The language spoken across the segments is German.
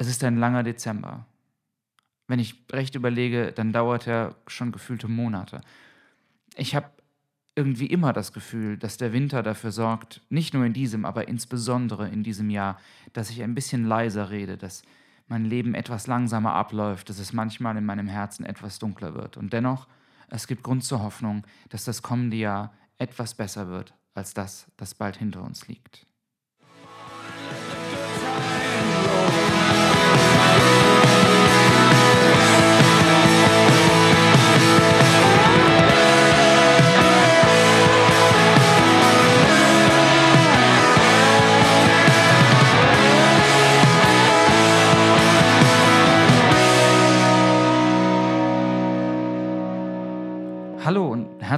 Es ist ein langer Dezember. Wenn ich recht überlege, dann dauert er schon gefühlte Monate. Ich habe irgendwie immer das Gefühl, dass der Winter dafür sorgt, nicht nur in diesem, aber insbesondere in diesem Jahr, dass ich ein bisschen leiser rede, dass mein Leben etwas langsamer abläuft, dass es manchmal in meinem Herzen etwas dunkler wird. Und dennoch, es gibt Grund zur Hoffnung, dass das kommende Jahr etwas besser wird als das, das bald hinter uns liegt.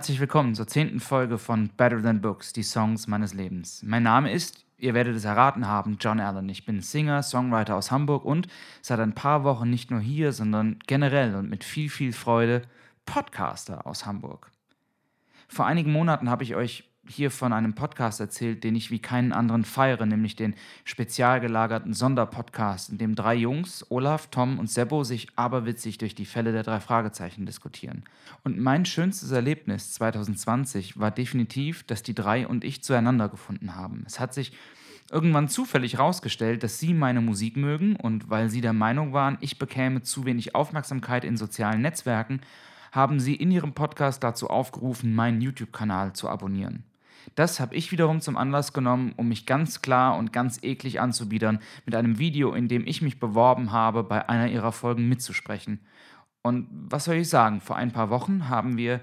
Herzlich willkommen zur zehnten Folge von Better Than Books, die Songs meines Lebens. Mein Name ist, ihr werdet es erraten haben, John Allen. Ich bin Singer, Songwriter aus Hamburg und seit ein paar Wochen nicht nur hier, sondern generell und mit viel, viel Freude Podcaster aus Hamburg. Vor einigen Monaten habe ich euch hier von einem Podcast erzählt, den ich wie keinen anderen feiere, nämlich den spezial gelagerten Sonderpodcast, in dem drei Jungs, Olaf, Tom und Sebo, sich aberwitzig durch die Fälle der drei Fragezeichen diskutieren. Und mein schönstes Erlebnis 2020 war definitiv, dass die drei und ich zueinander gefunden haben. Es hat sich irgendwann zufällig herausgestellt, dass sie meine Musik mögen und weil sie der Meinung waren, ich bekäme zu wenig Aufmerksamkeit in sozialen Netzwerken, haben sie in ihrem Podcast dazu aufgerufen, meinen YouTube-Kanal zu abonnieren. Das habe ich wiederum zum Anlass genommen, um mich ganz klar und ganz eklig anzubiedern mit einem Video, in dem ich mich beworben habe, bei einer ihrer Folgen mitzusprechen. Und was soll ich sagen, vor ein paar Wochen haben wir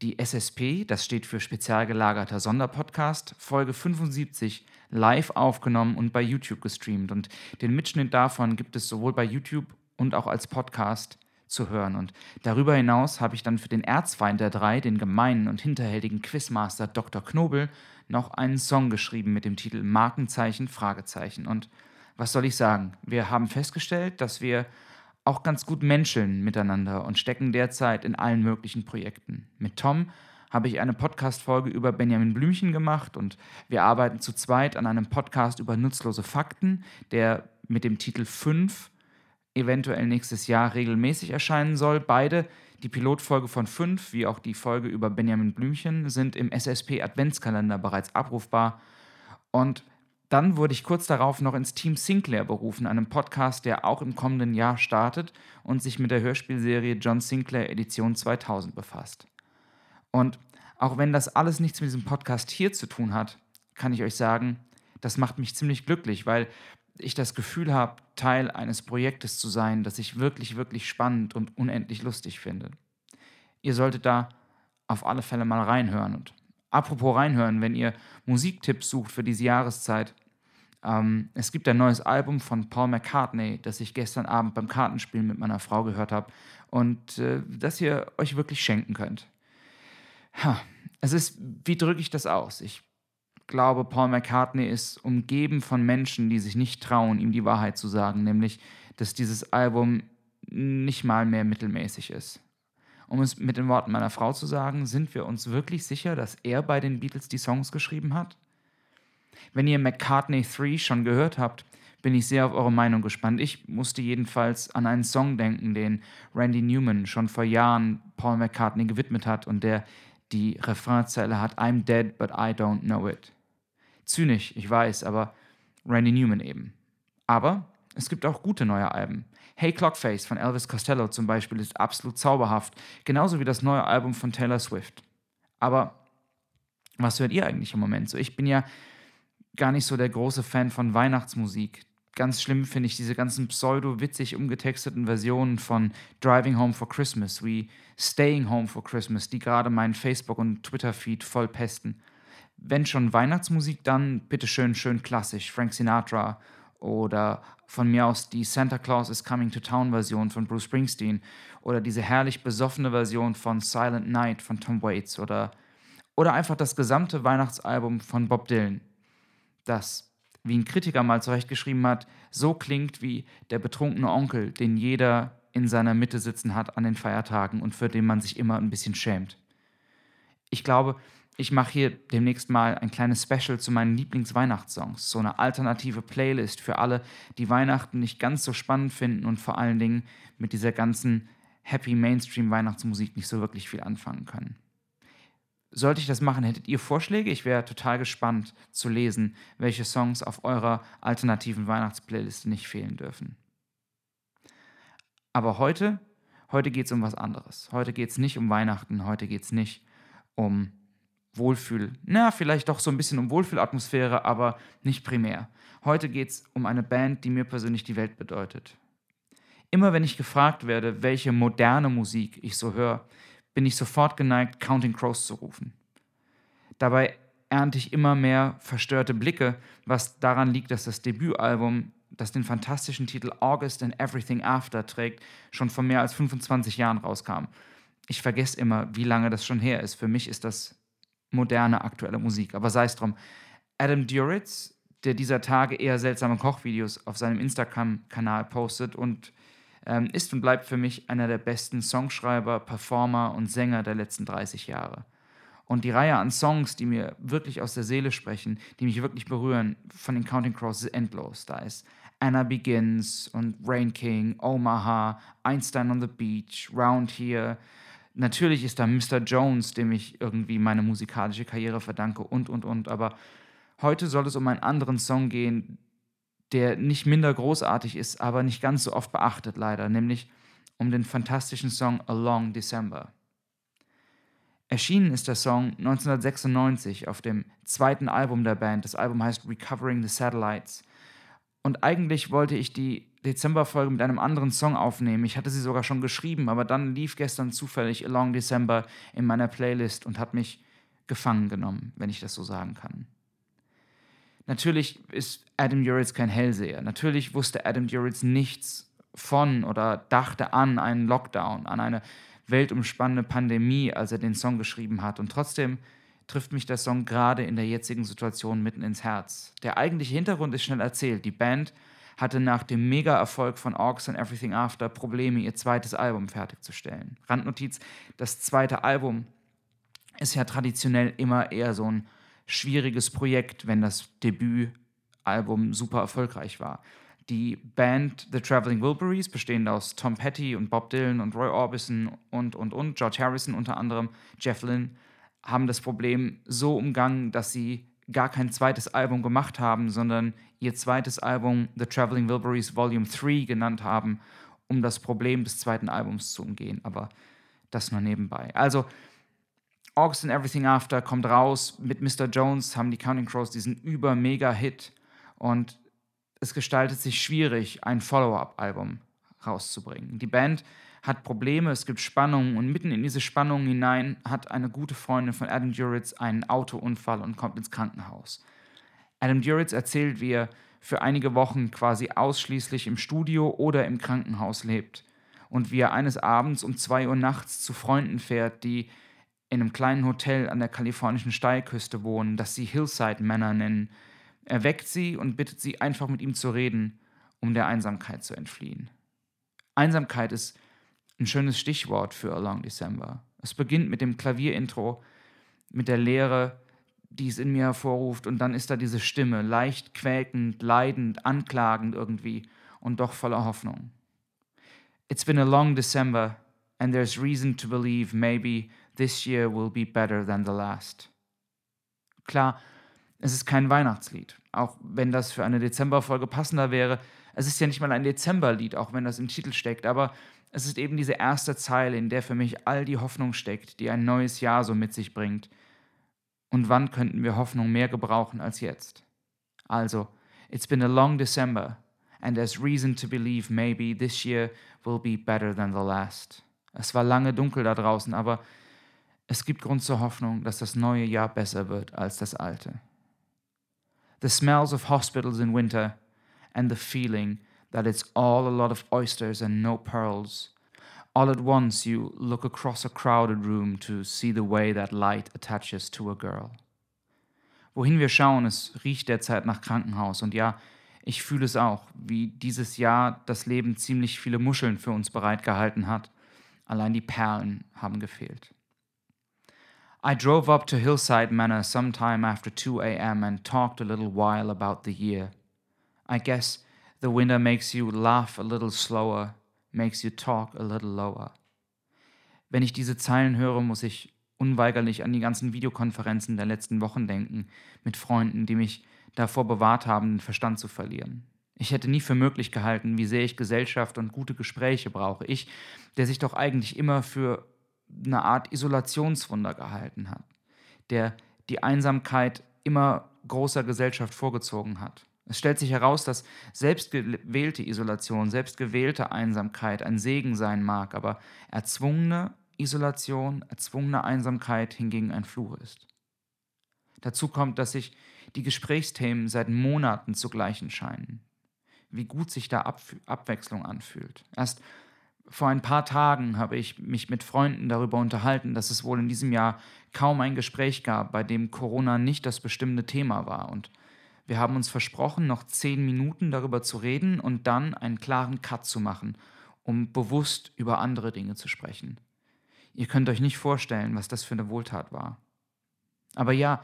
die SSP, das steht für spezial gelagerter Sonderpodcast, Folge 75 live aufgenommen und bei YouTube gestreamt. Und den Mitschnitt davon gibt es sowohl bei YouTube und auch als Podcast zu hören. Und darüber hinaus habe ich dann für den Erzfeind der drei, den gemeinen und hinterhältigen Quizmaster Dr. Knobel, noch einen Song geschrieben mit dem Titel Markenzeichen Fragezeichen. Und was soll ich sagen? Wir haben festgestellt, dass wir auch ganz gut menscheln miteinander und stecken derzeit in allen möglichen Projekten. Mit Tom habe ich eine Podcast-Folge über Benjamin Blümchen gemacht und wir arbeiten zu zweit an einem Podcast über nutzlose Fakten, der mit dem Titel 5 eventuell nächstes Jahr regelmäßig erscheinen soll. Beide, die Pilotfolge von 5 wie auch die Folge über Benjamin Blümchen, sind im SSP Adventskalender bereits abrufbar. Und dann wurde ich kurz darauf noch ins Team Sinclair berufen, einem Podcast, der auch im kommenden Jahr startet und sich mit der Hörspielserie John Sinclair Edition 2000 befasst. Und auch wenn das alles nichts mit diesem Podcast hier zu tun hat, kann ich euch sagen, das macht mich ziemlich glücklich, weil ich das Gefühl habe, Teil eines Projektes zu sein, das ich wirklich, wirklich spannend und unendlich lustig finde. Ihr solltet da auf alle Fälle mal reinhören. Und apropos reinhören, wenn ihr Musiktipps sucht für diese Jahreszeit, ähm, es gibt ein neues Album von Paul McCartney, das ich gestern Abend beim Kartenspielen mit meiner Frau gehört habe und äh, das ihr euch wirklich schenken könnt. Ha, es ist, wie drücke ich das aus? Ich glaube, Paul McCartney ist umgeben von Menschen, die sich nicht trauen, ihm die Wahrheit zu sagen, nämlich, dass dieses Album nicht mal mehr mittelmäßig ist. Um es mit den Worten meiner Frau zu sagen, sind wir uns wirklich sicher, dass er bei den Beatles die Songs geschrieben hat? Wenn ihr McCartney 3 schon gehört habt, bin ich sehr auf eure Meinung gespannt. Ich musste jedenfalls an einen Song denken, den Randy Newman schon vor Jahren Paul McCartney gewidmet hat und der die Refrainzeile hat I'm dead, but I don't know it. Zynisch, ich weiß, aber Randy Newman eben. Aber es gibt auch gute neue Alben. Hey Clockface von Elvis Costello zum Beispiel ist absolut zauberhaft, genauso wie das neue Album von Taylor Swift. Aber was hört ihr eigentlich im Moment so? Ich bin ja gar nicht so der große Fan von Weihnachtsmusik. Ganz schlimm finde ich diese ganzen pseudo-witzig umgetexteten Versionen von Driving Home for Christmas wie Staying Home for Christmas, die gerade meinen Facebook- und Twitter-Feed voll pesten wenn schon Weihnachtsmusik, dann bitte schön, schön klassisch. Frank Sinatra oder von mir aus die Santa Claus is Coming to Town Version von Bruce Springsteen oder diese herrlich besoffene Version von Silent Night von Tom Waits oder, oder einfach das gesamte Weihnachtsalbum von Bob Dylan, das, wie ein Kritiker mal zurechtgeschrieben hat, so klingt wie der betrunkene Onkel, den jeder in seiner Mitte sitzen hat an den Feiertagen und für den man sich immer ein bisschen schämt. Ich glaube, ich mache hier demnächst mal ein kleines Special zu meinen Lieblingsweihnachtssongs. So eine alternative Playlist für alle, die Weihnachten nicht ganz so spannend finden und vor allen Dingen mit dieser ganzen Happy Mainstream Weihnachtsmusik nicht so wirklich viel anfangen können. Sollte ich das machen, hättet ihr Vorschläge? Ich wäre total gespannt zu lesen, welche Songs auf eurer alternativen Weihnachtsplaylist nicht fehlen dürfen. Aber heute, heute geht es um was anderes. Heute geht es nicht um Weihnachten, heute geht es nicht um Wohlfühl. Na, vielleicht doch so ein bisschen um Wohlfühlatmosphäre, aber nicht primär. Heute geht es um eine Band, die mir persönlich die Welt bedeutet. Immer wenn ich gefragt werde, welche moderne Musik ich so höre, bin ich sofort geneigt, Counting Crows zu rufen. Dabei ernte ich immer mehr verstörte Blicke, was daran liegt, dass das Debütalbum, das den fantastischen Titel August and Everything After trägt, schon vor mehr als 25 Jahren rauskam. Ich vergesse immer, wie lange das schon her ist. Für mich ist das moderne, aktuelle Musik. Aber sei es drum. Adam Duritz, der dieser Tage eher seltsame Kochvideos auf seinem Instagram-Kanal postet und ähm, ist und bleibt für mich einer der besten Songschreiber, Performer und Sänger der letzten 30 Jahre. Und die Reihe an Songs, die mir wirklich aus der Seele sprechen, die mich wirklich berühren, von den Counting Crows ist endlos. Da ist Anna Begins und Rain King, Omaha, Einstein on the Beach, Round Here, Natürlich ist da Mr. Jones, dem ich irgendwie meine musikalische Karriere verdanke und, und, und. Aber heute soll es um einen anderen Song gehen, der nicht minder großartig ist, aber nicht ganz so oft beachtet leider, nämlich um den fantastischen Song A Long December. Erschienen ist der Song 1996 auf dem zweiten Album der Band. Das Album heißt Recovering the Satellites. Und eigentlich wollte ich die Dezemberfolge mit einem anderen Song aufnehmen. Ich hatte sie sogar schon geschrieben, aber dann lief gestern zufällig A Long December in meiner Playlist und hat mich gefangen genommen, wenn ich das so sagen kann. Natürlich ist Adam Duritz kein Hellseher. Natürlich wusste Adam Duritz nichts von oder dachte an einen Lockdown, an eine weltumspannende Pandemie, als er den Song geschrieben hat. Und trotzdem trifft mich der Song gerade in der jetzigen Situation mitten ins Herz. Der eigentliche Hintergrund ist schnell erzählt. Die Band hatte nach dem Mega-Erfolg von Orcs and Everything After Probleme, ihr zweites Album fertigzustellen. Randnotiz: Das zweite Album ist ja traditionell immer eher so ein schwieriges Projekt, wenn das Debütalbum super erfolgreich war. Die Band The Traveling Wilburys, bestehend aus Tom Petty und Bob Dylan und Roy Orbison und, und, und, George Harrison unter anderem, Jeff Lynne, haben das Problem so umgangen, dass sie gar kein zweites Album gemacht haben, sondern ihr zweites Album The Traveling Wilburys Volume 3 genannt haben, um das Problem des zweiten Albums zu umgehen. Aber das nur nebenbei. Also, August and Everything After kommt raus. Mit Mr. Jones haben die Counting Crows diesen über-mega-Hit. Und es gestaltet sich schwierig, ein Follow-up-Album rauszubringen. Die Band hat Probleme, es gibt Spannungen und mitten in diese Spannungen hinein hat eine gute Freundin von Adam Duritz einen Autounfall und kommt ins Krankenhaus. Adam Duritz erzählt, wie er für einige Wochen quasi ausschließlich im Studio oder im Krankenhaus lebt und wie er eines Abends um 2 Uhr nachts zu Freunden fährt, die in einem kleinen Hotel an der kalifornischen Steilküste wohnen, das sie Hillside Männer nennen. Er weckt sie und bittet sie einfach mit ihm zu reden, um der Einsamkeit zu entfliehen. Einsamkeit ist ein schönes Stichwort für A Long December. Es beginnt mit dem Klavierintro, mit der Leere, die es in mir hervorruft, und dann ist da diese Stimme, leicht quäkend, leidend, anklagend irgendwie und doch voller Hoffnung. It's been a long December, and there's reason to believe maybe this year will be better than the last. Klar, es ist kein Weihnachtslied, auch wenn das für eine Dezemberfolge passender wäre. Es ist ja nicht mal ein Dezemberlied, auch wenn das im Titel steckt, aber es ist eben diese erste Zeile, in der für mich all die Hoffnung steckt, die ein neues Jahr so mit sich bringt. Und wann könnten wir Hoffnung mehr gebrauchen als jetzt? Also, it's been a long December, and there's reason to believe maybe this year will be better than the last. Es war lange dunkel da draußen, aber es gibt Grund zur Hoffnung, dass das neue Jahr besser wird als das alte. The smells of hospitals in winter and the feeling that it's all a lot of oysters and no pearls. All at once, you look across a crowded room to see the way that light attaches to a girl. Wohin wir schauen, es riecht derzeit nach Krankenhaus. Und ja, ich fühle es auch, wie dieses Jahr das Leben ziemlich viele Muscheln für uns bereitgehalten hat. Allein die Perlen haben gefehlt. I drove up to Hillside Manor sometime after 2 a.m. and talked a little while about the year. I guess the winter makes you laugh a little slower, makes you talk a little lower. Wenn ich diese Zeilen höre, muss ich unweigerlich an die ganzen Videokonferenzen der letzten Wochen denken, mit Freunden, die mich davor bewahrt haben, den Verstand zu verlieren. Ich hätte nie für möglich gehalten, wie sehr ich Gesellschaft und gute Gespräche brauche. Ich, der sich doch eigentlich immer für eine Art Isolationswunder gehalten hat, der die Einsamkeit immer großer Gesellschaft vorgezogen hat. Es stellt sich heraus, dass selbstgewählte Isolation, selbstgewählte Einsamkeit ein Segen sein mag, aber erzwungene Isolation, erzwungene Einsamkeit hingegen ein Fluch ist. Dazu kommt, dass sich die Gesprächsthemen seit Monaten zu gleichen scheinen. Wie gut sich da Ab Abwechslung anfühlt. Erst vor ein paar Tagen habe ich mich mit Freunden darüber unterhalten, dass es wohl in diesem Jahr kaum ein Gespräch gab, bei dem Corona nicht das bestimmte Thema war. Und wir haben uns versprochen, noch zehn Minuten darüber zu reden und dann einen klaren Cut zu machen, um bewusst über andere Dinge zu sprechen. Ihr könnt euch nicht vorstellen, was das für eine Wohltat war. Aber ja,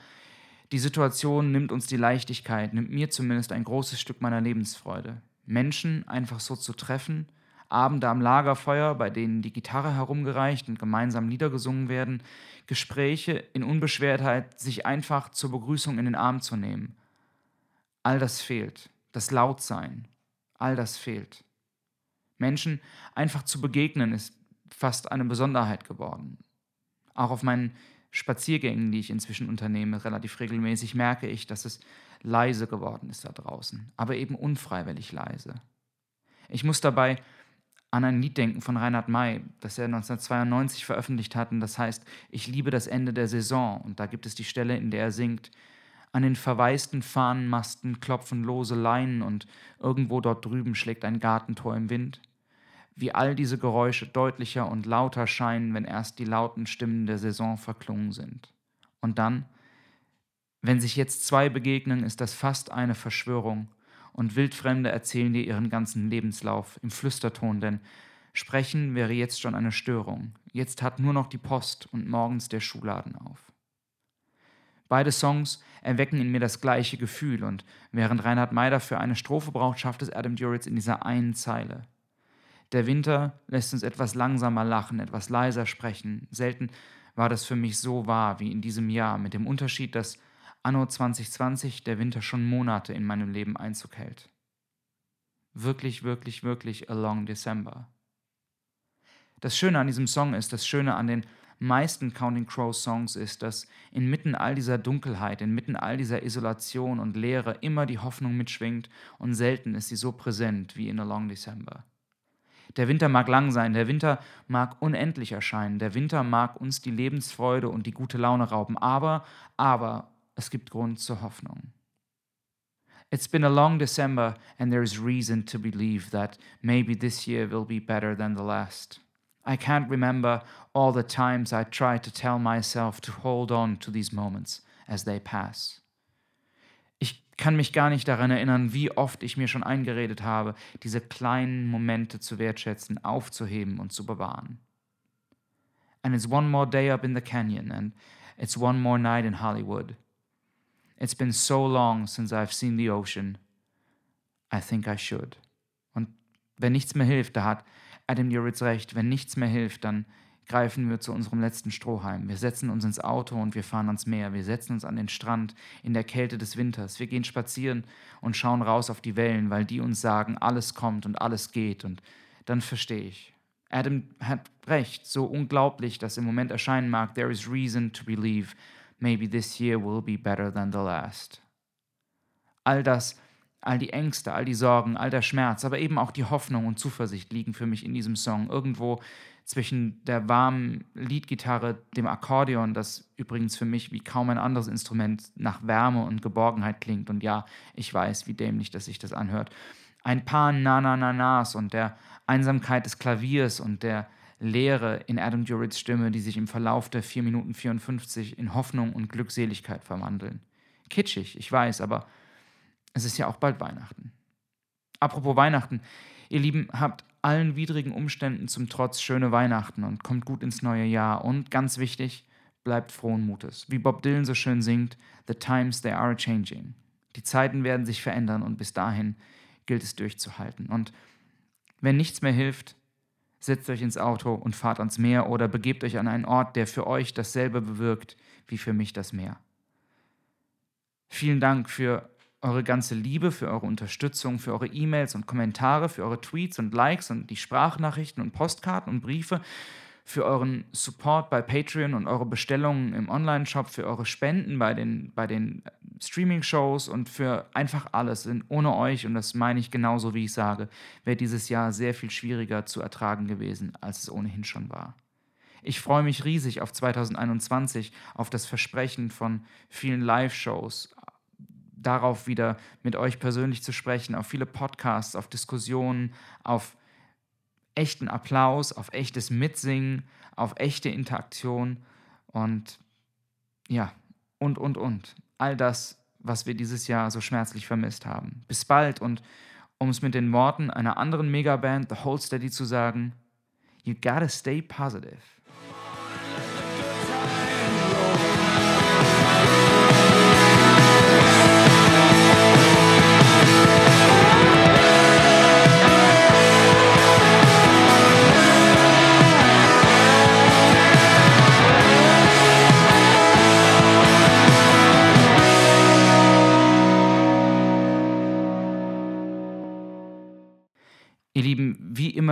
die Situation nimmt uns die Leichtigkeit, nimmt mir zumindest ein großes Stück meiner Lebensfreude. Menschen einfach so zu treffen, Abende am Lagerfeuer, bei denen die Gitarre herumgereicht und gemeinsam Lieder gesungen werden, Gespräche in Unbeschwertheit, sich einfach zur Begrüßung in den Arm zu nehmen. All das fehlt. Das Lautsein. All das fehlt. Menschen einfach zu begegnen ist fast eine Besonderheit geworden. Auch auf meinen Spaziergängen, die ich inzwischen unternehme, relativ regelmäßig, merke ich, dass es leise geworden ist da draußen, aber eben unfreiwillig leise. Ich muss dabei an ein Lied denken von Reinhard May, das er 1992 veröffentlicht hat, und das heißt Ich liebe das Ende der Saison. Und da gibt es die Stelle, in der er singt, an den verwaisten Fahnenmasten klopfen lose Leinen und irgendwo dort drüben schlägt ein Gartentor im Wind wie all diese Geräusche deutlicher und lauter scheinen, wenn erst die lauten Stimmen der Saison verklungen sind. Und dann, wenn sich jetzt zwei begegnen, ist das fast eine Verschwörung, und Wildfremde erzählen dir ihren ganzen Lebenslauf im Flüsterton, denn Sprechen wäre jetzt schon eine Störung. Jetzt hat nur noch die Post und morgens der Schuhladen auf. Beide Songs erwecken in mir das gleiche Gefühl und während Reinhard May dafür eine Strophe braucht, schafft es Adam Duritz in dieser einen Zeile. Der Winter lässt uns etwas langsamer lachen, etwas leiser sprechen. Selten war das für mich so wahr wie in diesem Jahr, mit dem Unterschied, dass anno 2020 der Winter schon Monate in meinem Leben Einzug hält. Wirklich, wirklich, wirklich a long December. Das Schöne an diesem Song ist, das Schöne an den meisten Counting Crows Songs ist, dass inmitten all dieser Dunkelheit, inmitten all dieser Isolation und Leere immer die Hoffnung mitschwingt und selten ist sie so präsent wie in A Long December. Der Winter mag lang sein, der Winter mag unendlich erscheinen, der Winter mag uns die Lebensfreude und die gute Laune rauben, aber, aber es gibt Grund zur Hoffnung. It's been a long December, and there is reason to believe that maybe this year will be better than the last. I can't remember all the times I tried to tell myself to hold on to these moments as they pass kann mich gar nicht daran erinnern, wie oft ich mir schon eingeredet habe, diese kleinen Momente zu wertschätzen, aufzuheben und zu bewahren. And it's one more day up in the canyon, and it's one more night in Hollywood. It's been so long since I've seen the ocean. I think I should. Und wenn nichts mehr hilft, da hat Adam Duritz recht, wenn nichts mehr hilft, dann greifen wir zu unserem letzten Strohhalm. Wir setzen uns ins Auto und wir fahren ans Meer. Wir setzen uns an den Strand in der Kälte des Winters. Wir gehen spazieren und schauen raus auf die Wellen, weil die uns sagen, alles kommt und alles geht. Und dann verstehe ich. Adam hat recht, so unglaublich das im Moment erscheinen mag. There is reason to believe maybe this year will be better than the last. All das, all die Ängste, all die Sorgen, all der Schmerz, aber eben auch die Hoffnung und Zuversicht liegen für mich in diesem Song. Irgendwo zwischen der warmen Leadgitarre, dem Akkordeon, das übrigens für mich wie kaum ein anderes Instrument nach Wärme und Geborgenheit klingt. Und ja, ich weiß, wie dämlich dass sich das anhört. Ein paar Na-Na-Na-Nas und der Einsamkeit des Klaviers und der Leere in Adam Duritz Stimme, die sich im Verlauf der 4 Minuten 54 in Hoffnung und Glückseligkeit verwandeln. Kitschig, ich weiß, aber es ist ja auch bald Weihnachten. Apropos Weihnachten, ihr Lieben, habt allen widrigen Umständen zum Trotz schöne Weihnachten und kommt gut ins neue Jahr. Und ganz wichtig, bleibt frohen Mutes. Wie Bob Dylan so schön singt, The times they are changing. Die Zeiten werden sich verändern und bis dahin gilt es durchzuhalten. Und wenn nichts mehr hilft, setzt euch ins Auto und fahrt ans Meer oder begebt euch an einen Ort, der für euch dasselbe bewirkt wie für mich das Meer. Vielen Dank für eure ganze Liebe, für eure Unterstützung, für eure E-Mails und Kommentare, für eure Tweets und Likes und die Sprachnachrichten und Postkarten und Briefe, für euren Support bei Patreon und eure Bestellungen im Online-Shop, für eure Spenden bei den, bei den Streaming-Shows und für einfach alles. Denn ohne euch, und das meine ich genauso, wie ich sage, wäre dieses Jahr sehr viel schwieriger zu ertragen gewesen, als es ohnehin schon war. Ich freue mich riesig auf 2021, auf das Versprechen von vielen Live-Shows, darauf wieder mit euch persönlich zu sprechen, auf viele Podcasts, auf Diskussionen, auf echten Applaus, auf echtes Mitsingen, auf echte Interaktion und ja, und, und, und. All das, was wir dieses Jahr so schmerzlich vermisst haben. Bis bald und um es mit den Worten einer anderen Megaband, The Hold Steady, zu sagen, you gotta stay positive.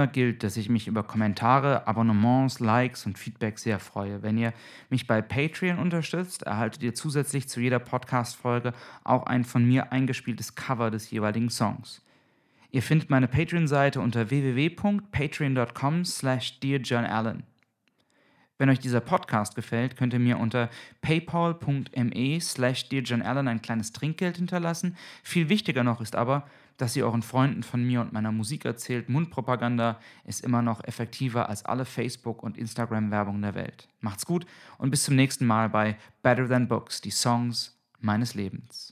Immer gilt, dass ich mich über Kommentare, Abonnements, Likes und Feedback sehr freue. Wenn ihr mich bei Patreon unterstützt, erhaltet ihr zusätzlich zu jeder Podcast-Folge auch ein von mir eingespieltes Cover des jeweiligen Songs. Ihr findet meine Patreon-Seite unter www.patreon.com slash dearjohnallen. Wenn euch dieser Podcast gefällt, könnt ihr mir unter paypal.me slash dearjohnallen ein kleines Trinkgeld hinterlassen. Viel wichtiger noch ist aber, dass ihr euren Freunden von mir und meiner Musik erzählt. Mundpropaganda ist immer noch effektiver als alle Facebook- und Instagram-Werbung der Welt. Macht's gut und bis zum nächsten Mal bei Better Than Books, die Songs meines Lebens.